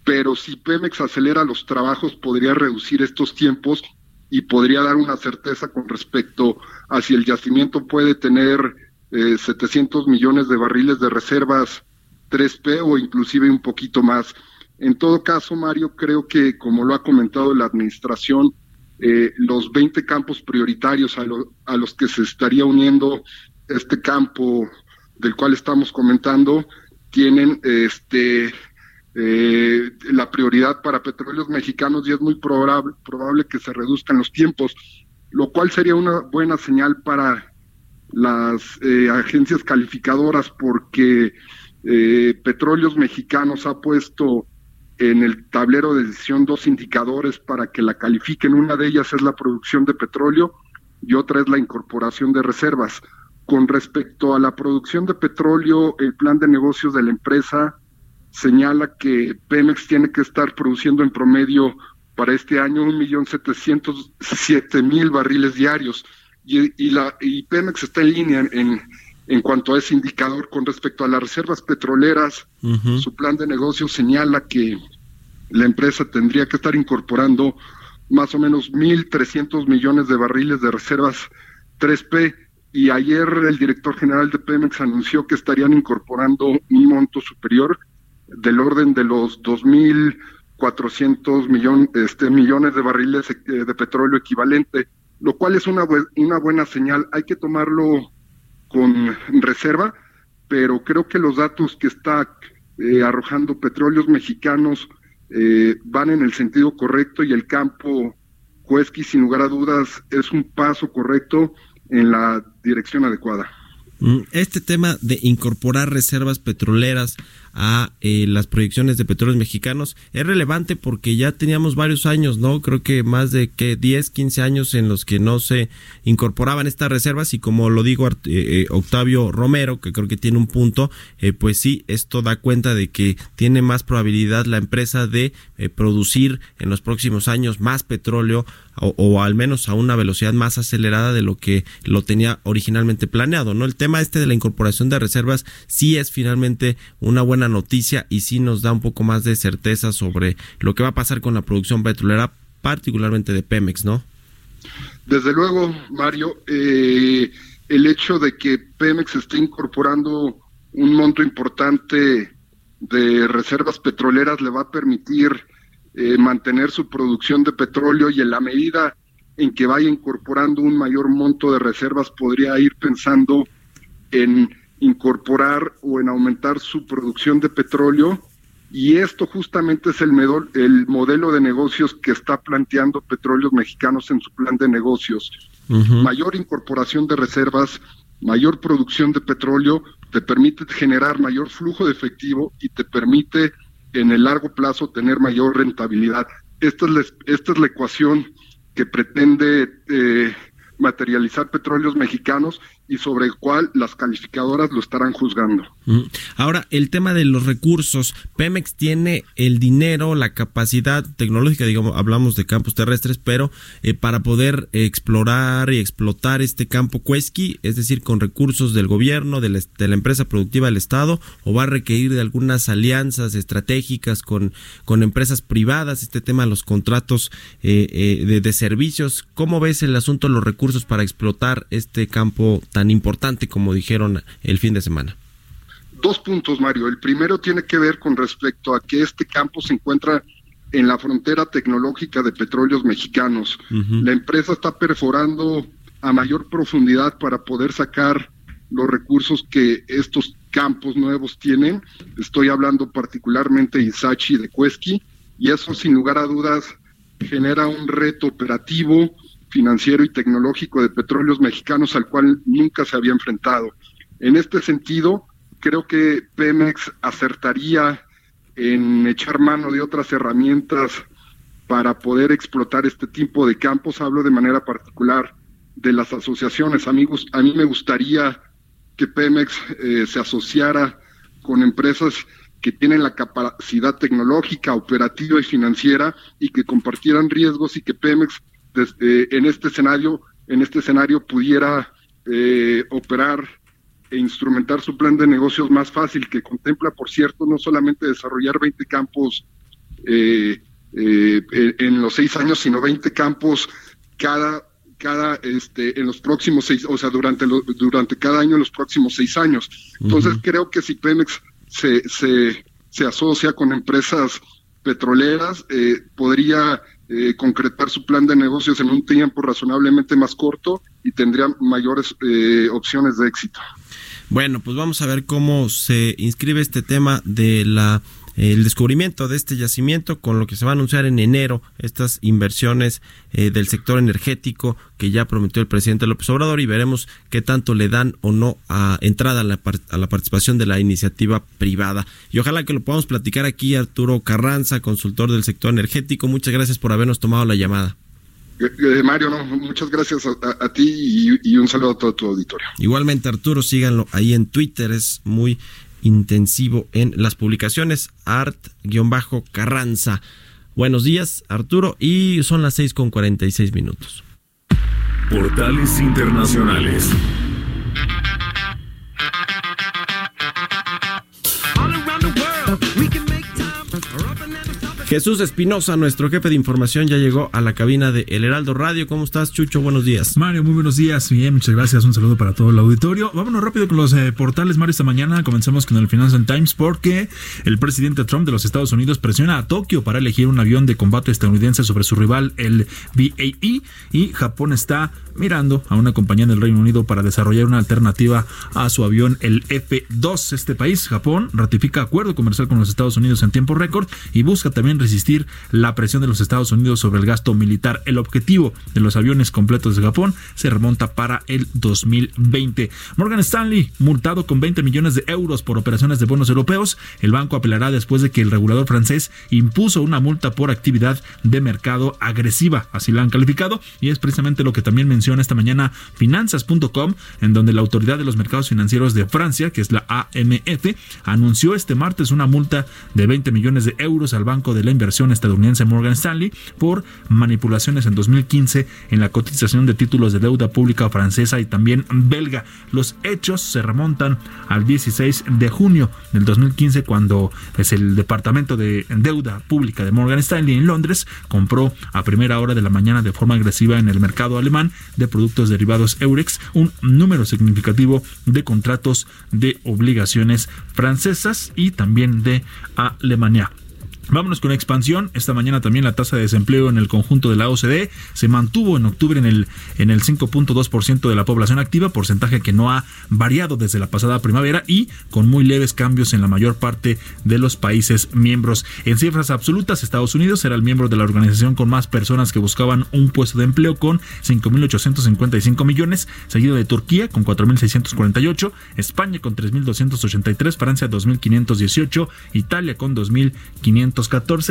[SPEAKER 7] Pero si Pemex acelera los trabajos, podría reducir estos tiempos y podría dar una certeza con respecto a si el yacimiento puede tener 700 eh, millones de barriles de reservas 3P o inclusive un poquito más. En todo caso, Mario, creo que como lo ha comentado la administración, eh, los 20 campos prioritarios a, a, los que se estaría uniendo este campo del cual estamos comentando tienen este eh, la prioridad para petróleos mexicanos y es muy probable, probable que se reduzcan los tiempos, lo cual sería una buena señal para las eh, agencias calificadoras porque Petróleos Mexicanos ha puesto en el tablero de decisión dos indicadores para que la califiquen. Una de ellas es la producción de petróleo y otra es la incorporación de reservas. Con respecto a la producción de petróleo, el plan de negocios de la empresa señala que Pemex tiene que estar produciendo en promedio para este año un millón setecientos siete mil barriles diarios y, y, la, y Pemex está en línea en, en cuanto a ese indicador con respecto a las reservas petroleras, su plan de negocio señala que la empresa tendría que estar incorporando más o menos 1.300 millones de barriles de reservas 3P y ayer el director general de Pemex anunció que estarían incorporando un monto superior del orden de los 2.400 millón, este, millones de barriles eh, de petróleo equivalente, lo cual es una, una buena señal. Hay que tomarlo con reserva, pero creo que los datos que está eh, arrojando petróleos mexicanos eh, van en el sentido correcto y el campo Cuesqui, sin lugar a dudas, es un paso correcto en la dirección adecuada.
[SPEAKER 1] Mm, este tema de incorporar reservas petroleras a eh, las proyecciones de petróleos mexicanos es relevante porque ya teníamos varios años, ¿no? Creo que más de que 10, 15 años en los que no se incorporaban estas reservas y como lo digo eh, eh, Octavio Romero, que creo que tiene un punto, pues sí, esto da cuenta de que tiene más probabilidad la empresa de producir en los próximos años más petróleo o, al menos a una velocidad más acelerada de lo que lo tenía originalmente planeado, ¿no? El tema este de la incorporación de reservas sí es finalmente una buena noticia y sí nos da un poco más de certeza sobre lo que va a pasar con la producción petrolera, particularmente de Pemex, ¿no?
[SPEAKER 7] Desde luego, Mario, eh, el hecho de que Pemex esté incorporando un monto importante de reservas petroleras le va a permitir eh, mantener su producción de petróleo y en la medida en que vaya incorporando un mayor monto de reservas podría ir pensando en incorporar o en aumentar su producción de petróleo y esto justamente es el, el modelo de negocios que está planteando Petróleos Mexicanos en su plan de negocios. Mayor incorporación de reservas, mayor producción de petróleo, te permite generar mayor flujo de efectivo y te permite en el largo plazo tener mayor rentabilidad. Esta es la, esta es la ecuación que pretende eh, materializar petróleos mexicanos y sobre el cual las calificadoras lo estarán juzgando.
[SPEAKER 1] Ahora, el tema de los recursos. Pemex tiene el dinero, la capacidad tecnológica, digamos, hablamos de campos terrestres, pero eh, para poder explorar y explotar este campo Cuesqui, es decir, con recursos del gobierno, de la, empresa productiva del Estado, o va a requerir de algunas alianzas estratégicas con, con empresas privadas, este tema de los contratos eh, eh, de, de servicios. ¿Cómo ves el asunto de los recursos para explotar este campo tan importante como dijeron el fin de semana?
[SPEAKER 7] Dos puntos, Mario. El primero tiene que ver con respecto a que este campo se encuentra en la frontera tecnológica de petróleos mexicanos. La empresa está perforando a mayor profundidad para poder sacar los recursos que estos campos nuevos tienen. Estoy hablando particularmente de Isachi y de Cuesqui, y eso sin lugar a dudas genera un reto operativo, financiero y tecnológico de petróleos mexicanos al cual nunca se había enfrentado. En este sentido, creo que Pemex acertaría en echar mano de otras herramientas para poder explotar este tipo de campos. Hablo de manera particular de las asociaciones. Amigos, a mí me gustaría que Pemex eh, se asociara con empresas que tienen la capacidad tecnológica, operativa y financiera y que compartieran riesgos y que Pemex desde, en este escenario en este escenario pudiera eh, operar e instrumentar su plan de negocios más fácil, que contempla, por cierto, no solamente desarrollar 20 campos eh, en los seis años, sino 20 campos cada cada este en los próximos seis o sea durante durante cada año en los próximos seis años. Entonces creo que si Pemex se, se, se asocia con empresas petroleras eh, podría eh, concretar su plan de negocios en un tiempo razonablemente más corto y tendría mayores eh, opciones de éxito
[SPEAKER 1] bueno pues vamos a ver cómo se inscribe este tema de la el descubrimiento de este yacimiento con lo que se va a anunciar en enero, estas inversiones eh, del sector energético que ya prometió el presidente López Obrador y veremos qué tanto le dan o no a entrada a la, a la participación de la iniciativa privada. Y ojalá que lo podamos platicar aquí, Arturo Carranza, consultor del sector energético. Muchas gracias por habernos tomado la llamada.
[SPEAKER 7] Eh, Mario, no, muchas gracias a, ti y, y, un saludo a todo tu auditorio.
[SPEAKER 1] Igualmente, Arturo, síganlo ahí en Twitter, es muy intensivo en las publicaciones art-carranza. Buenos días, Arturo, y son las 6 con 46 minutos.
[SPEAKER 3] Portales Internacionales.
[SPEAKER 1] Jesús Espinosa, nuestro jefe de información, ya llegó a la cabina de El Heraldo Radio. ¿Cómo estás, Chucho? Buenos días.
[SPEAKER 2] Mario, muy buenos días. Bien, muchas gracias. Un saludo para todo el auditorio. Vámonos rápido con los eh, portales, Mario, esta mañana. Comenzamos con el Financial Times porque el presidente Trump de los Estados Unidos presiona a Tokio para elegir un avión de combate estadounidense sobre su rival, el BAE, y Japón está mirando a una compañía del Reino Unido para desarrollar una alternativa a su avión, el F-2. Este país, Japón, ratifica acuerdo comercial con los Estados Unidos en tiempo récord y busca también resistir la presión de los Estados Unidos sobre el gasto militar. El objetivo de los aviones completos de Japón se remonta para el 2020. Morgan Stanley, multado con 20 millones de euros por operaciones de bonos europeos. El banco apelará después de que el regulador francés impuso una multa por actividad de mercado agresiva. Así la han calificado y es precisamente lo que también menciona esta mañana finanzas.com, en donde la autoridad de los mercados financieros de Francia, que es la AMF, anunció este martes una multa de 20 millones de euros al banco de la inversión estadounidense Morgan Stanley por manipulaciones en 2015 en la cotización de títulos de deuda pública francesa y también belga. Los hechos se remontan al 16 de junio del 2015 cuando es el departamento de deuda pública de Morgan Stanley en Londres compró a primera hora de la mañana de forma agresiva en el mercado alemán de productos derivados Eurex un número significativo de contratos de obligaciones francesas y también de Alemania. Vámonos con expansión. Esta mañana también la tasa de desempleo en el conjunto de la OCDE se mantuvo en octubre en el, en el 5.2% de la población activa, porcentaje que no ha variado desde la pasada primavera y con muy leves cambios en la mayor parte de los países miembros. En cifras absolutas, Estados Unidos era el miembro de la organización con más personas que buscaban un puesto de empleo con 5.855 millones, seguido de Turquía con 4.648, España con 3.283, Francia 2.518, Italia con 2.500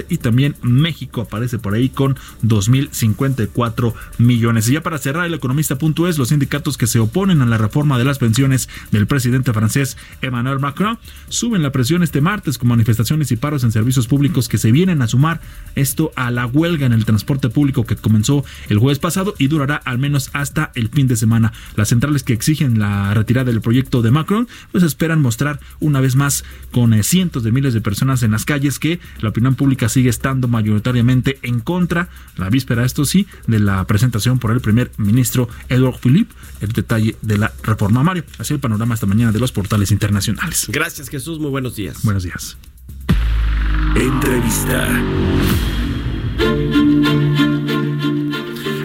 [SPEAKER 2] y también México aparece por ahí con 2.054 millones. Y ya para cerrar, el economista punto es los sindicatos que se oponen a la reforma de las pensiones del presidente francés Emmanuel Macron suben la presión este martes con manifestaciones y paros en servicios públicos que se vienen a sumar esto a la huelga en el transporte público que comenzó el jueves pasado y durará al menos hasta el fin de semana. Las centrales que exigen la retirada del proyecto de Macron pues esperan mostrar una vez más con eh, cientos de miles de personas en las calles que la opinión pública sigue estando mayoritariamente en contra, la víspera, esto sí, de la presentación por el primer ministro Edouard Philippe, el detalle de la reforma Mario. Así el panorama esta mañana de los portales internacionales.
[SPEAKER 1] Gracias Jesús, muy buenos días.
[SPEAKER 2] Buenos días.
[SPEAKER 3] Entrevista.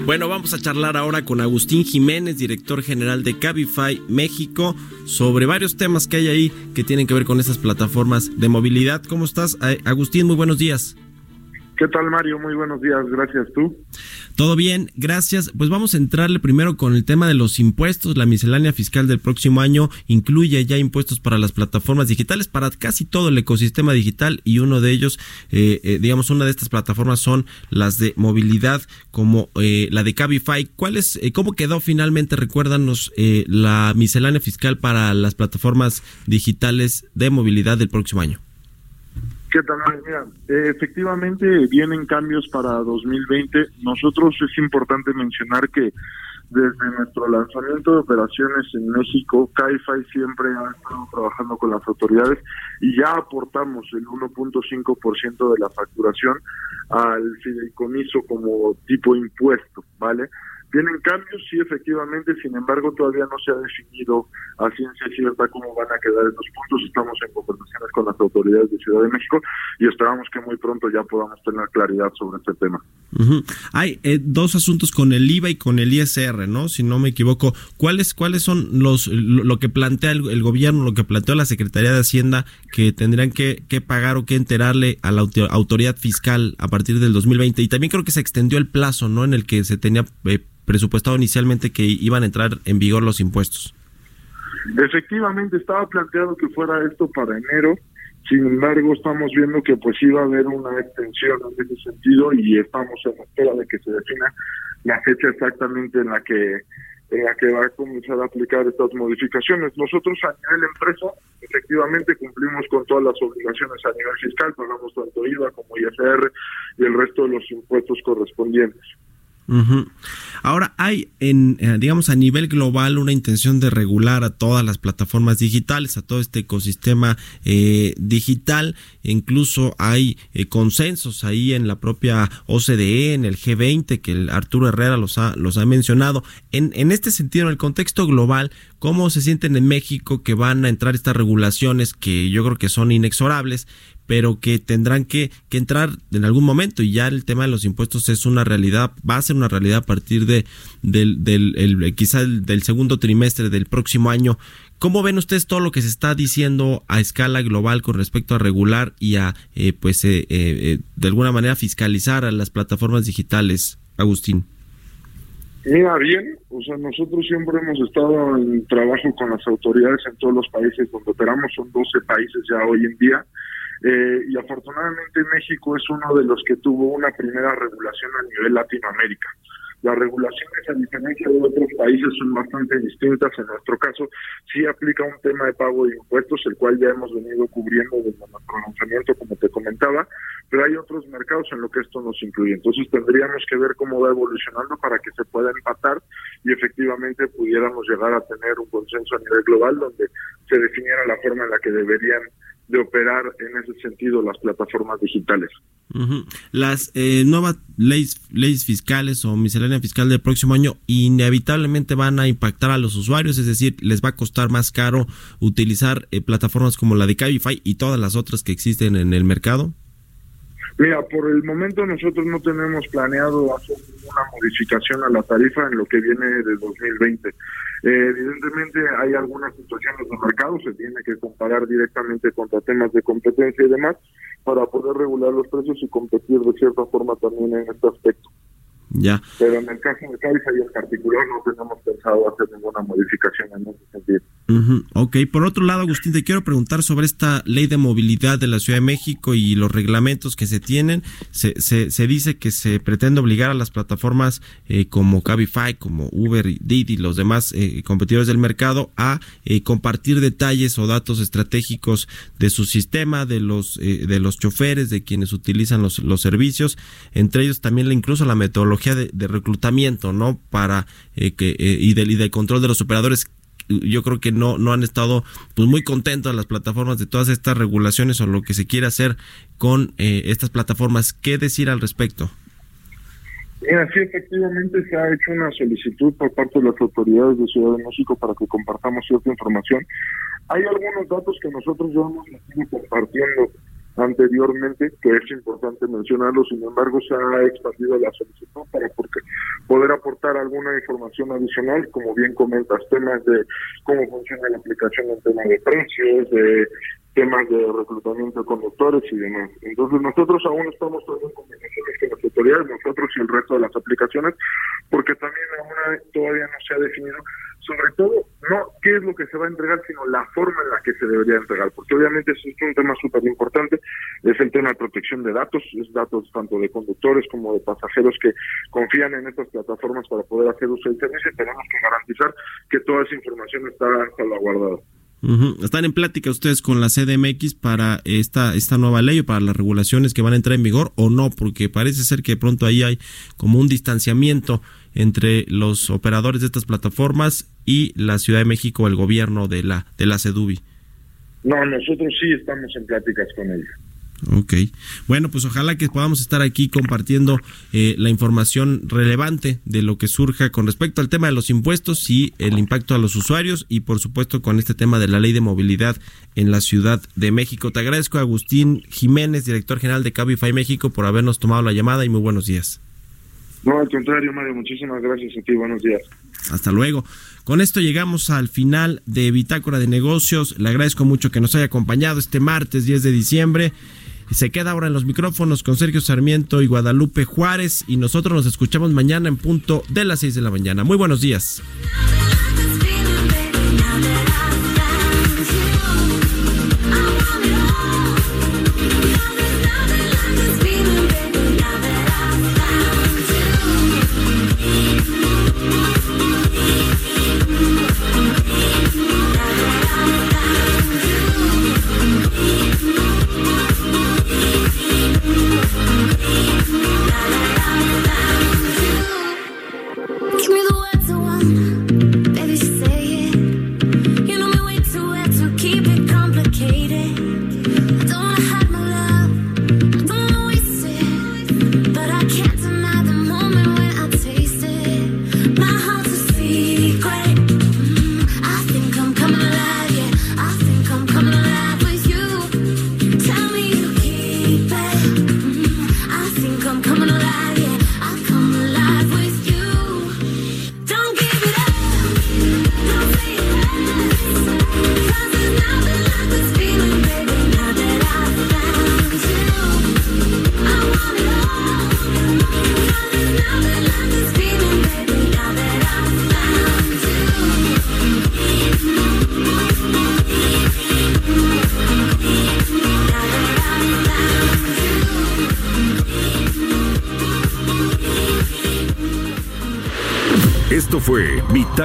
[SPEAKER 1] Bueno, vamos a charlar ahora con Agustín Jiménez, director general de Cabify México, sobre varios temas que hay ahí que tienen que ver con esas plataformas de movilidad. ¿Cómo estás, Agustín? Muy buenos días.
[SPEAKER 8] ¿Qué tal, Mario? Muy buenos días, gracias tú.
[SPEAKER 1] Todo bien, gracias. Pues vamos a entrarle primero con el tema de los impuestos. La miscelánea fiscal del próximo año incluye ya impuestos para las plataformas digitales, para casi todo el ecosistema digital y uno de ellos, eh, eh, digamos, una de estas plataformas son las de movilidad como eh, la de Cabify. ¿Cuál es, cómo quedó finalmente, recuérdanos, la miscelánea fiscal para las plataformas digitales de movilidad del próximo año?
[SPEAKER 8] ¿Qué tal? Mira, eh, efectivamente vienen cambios para 2020. Nosotros es importante mencionar que desde nuestro lanzamiento de operaciones en México, CAIFI siempre ha estado trabajando con las autoridades y ya aportamos el 1.5% de la facturación al fideicomiso como tipo impuesto, ¿vale? Tienen cambios, sí, efectivamente, sin embargo, todavía no se ha definido a ciencia cierta cómo van a quedar estos puntos. Estamos en conversaciones con las autoridades de Ciudad de México y esperamos que muy pronto ya podamos tener claridad sobre este tema.
[SPEAKER 1] Hay eh, dos asuntos con el IVA y con el ISR, ¿no? Si no me equivoco. ¿Cuáles cuáles son los lo, que plantea el, gobierno, lo que planteó la Secretaría de Hacienda que tendrían que, que pagar o que enterarle a la autoridad fiscal a partir del 2020? Y también creo que se extendió el plazo, ¿no? En el que se tenía eh, presupuestado inicialmente que iban a entrar en vigor los impuestos.
[SPEAKER 8] Efectivamente, estaba planteado que fuera esto para enero, sin embargo, estamos viendo que pues iba a haber una extensión en ese sentido y estamos en espera de que se defina la fecha exactamente en la que en la que va a comenzar a aplicar estas modificaciones. Nosotros a nivel empresa, efectivamente cumplimos con todas las obligaciones a nivel fiscal, pagamos tanto IVA como ISR y el resto de los impuestos correspondientes.
[SPEAKER 1] Ahora hay, en, eh, digamos, a nivel global una intención de regular a todas las plataformas digitales, a todo este ecosistema eh, digital. Incluso hay eh, consensos ahí en la propia OCDE, en el G20, que el Arturo Herrera los ha, los ha mencionado. En, en este sentido, en el contexto global, ¿cómo se sienten en México que van a entrar estas regulaciones que yo creo que son inexorables? pero que tendrán que, que, entrar en algún momento y ya el tema de los impuestos es una realidad, va a ser una realidad a partir de del, del el, quizá del segundo trimestre del próximo año. ¿Cómo ven ustedes todo lo que se está diciendo a escala global con respecto a regular y a, eh, pues, eh, eh, de alguna manera fiscalizar a las plataformas digitales, Agustín?
[SPEAKER 8] Mira, bien, o sea, nosotros siempre hemos estado en trabajo con las autoridades en todos los países donde operamos, son 12 países ya hoy en día, eh, y afortunadamente México es uno de los que tuvo una primera regulación a nivel Latinoamérica. Las regulaciones, a diferencia de otros países, son bastante distintas. En nuestro caso, sí aplica un tema de pago de impuestos, el cual ya hemos venido cubriendo desde nuestro lanzamiento, como te comentaba, pero hay otros mercados en lo que esto nos incluye. Entonces, tendríamos que ver cómo va evolucionando para que se pueda empatar y efectivamente pudiéramos llegar a tener un consenso a nivel global donde se definiera la forma en la que deberían de operar en ese sentido las plataformas digitales.
[SPEAKER 1] Las eh, nuevas leyes, leyes fiscales o miscelánea fiscal del próximo año inevitablemente van a impactar a los usuarios, es decir, les va a costar más caro utilizar eh, plataformas como la de Cabify y todas las otras que existen en el mercado.
[SPEAKER 8] Mira, por el momento nosotros no tenemos planeado hacer ninguna modificación a la tarifa en lo que viene de 2020. Eh, evidentemente hay algunas situaciones de mercado, se tiene que comparar directamente contra temas de competencia y demás para poder regular los precios y competir de cierta forma también en este aspecto.
[SPEAKER 1] Ya.
[SPEAKER 8] Pero en el caso de Cabify en particular no tenemos pensado hacer ninguna modificación en ese sentido.
[SPEAKER 1] Ok, por otro lado, Agustín, te quiero preguntar sobre esta ley de movilidad de la Ciudad de México y los reglamentos que se tienen. Se, se, se dice que se pretende obligar a las plataformas eh, como Cabify, como Uber, Didi los demás eh, competidores del mercado a eh, compartir detalles o datos estratégicos de su sistema, de los, de los choferes, de quienes utilizan los, los servicios, entre ellos también incluso la metodología de, de reclutamiento, ¿no? Para que, y, del, y del control de los operadores yo creo que no, no han estado pues muy contentos las plataformas de todas estas regulaciones o lo que se quiere hacer con eh, estas plataformas. ¿Qué decir al respecto?
[SPEAKER 8] Mira, sí, efectivamente se ha hecho una solicitud por parte de las autoridades de Ciudad de México para que compartamos cierta información. Hay algunos datos que nosotros ya hemos estado compartiendo anteriormente, que es importante mencionarlo, sin embargo se ha expandido la solicitud para porque poder aportar alguna información adicional, como bien comentas, temas de cómo funciona la aplicación en tema de precios, de temas de reclutamiento de conductores y demás. Entonces nosotros aún estamos en combinaciones con las autoridades, nosotros y el resto de las aplicaciones, porque también aún todavía no se ha definido sobre todo, no qué es lo que se va a entregar, sino la forma en la que se debería entregar, porque obviamente es un tema súper importante, es el tema de protección de datos, es datos tanto de conductores como de pasajeros que confían en estas plataformas para poder hacer uso del servicio tenemos que garantizar que toda esa información está salvaguardada.
[SPEAKER 1] ¿Están en plática ustedes con la CDMX para esta, esta nueva ley o para las regulaciones que van a entrar en vigor o no? Porque parece ser que pronto ahí hay como un distanciamiento entre los operadores de estas plataformas y la Ciudad de México, el gobierno de la, de la CEDUBI.
[SPEAKER 8] No, nosotros sí estamos en pláticas con ellos.
[SPEAKER 1] Ok. Bueno, pues ojalá que podamos estar aquí compartiendo eh, la información relevante de lo que surja con respecto al tema de los impuestos y el impacto a los usuarios y por supuesto con este tema de la ley de movilidad en la Ciudad de México. Te agradezco Agustín Jiménez, director general de Cabify México, por habernos tomado la llamada y muy buenos días.
[SPEAKER 8] No, al contrario, Mario, muchísimas gracias a ti. Buenos días.
[SPEAKER 1] Hasta luego. Con esto llegamos al final de Bitácora de Negocios. Le agradezco mucho que nos haya acompañado este martes 10 de diciembre. Se queda ahora en los micrófonos con Sergio Sarmiento y Guadalupe Juárez y nosotros nos escuchamos mañana en punto de las 6 de la mañana. Muy buenos días.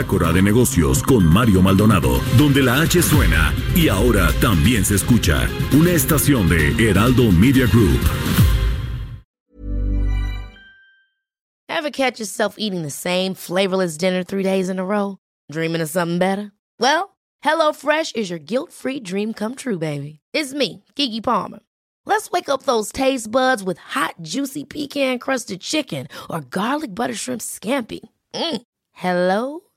[SPEAKER 3] Bitácora de Negocios con Mario Maldonado, donde la H suena y ahora también se escucha una estación de Heraldo Media Group.
[SPEAKER 9] Ever catch yourself eating the same flavorless dinner three days in a row? Dreaming of something better? Well, HelloFresh is your guilt-free dream come true, baby. It's me, Kiki Palmer. Let's wake up those taste buds with hot, juicy pecan-crusted chicken or garlic butter shrimp scampi. Mm. Hello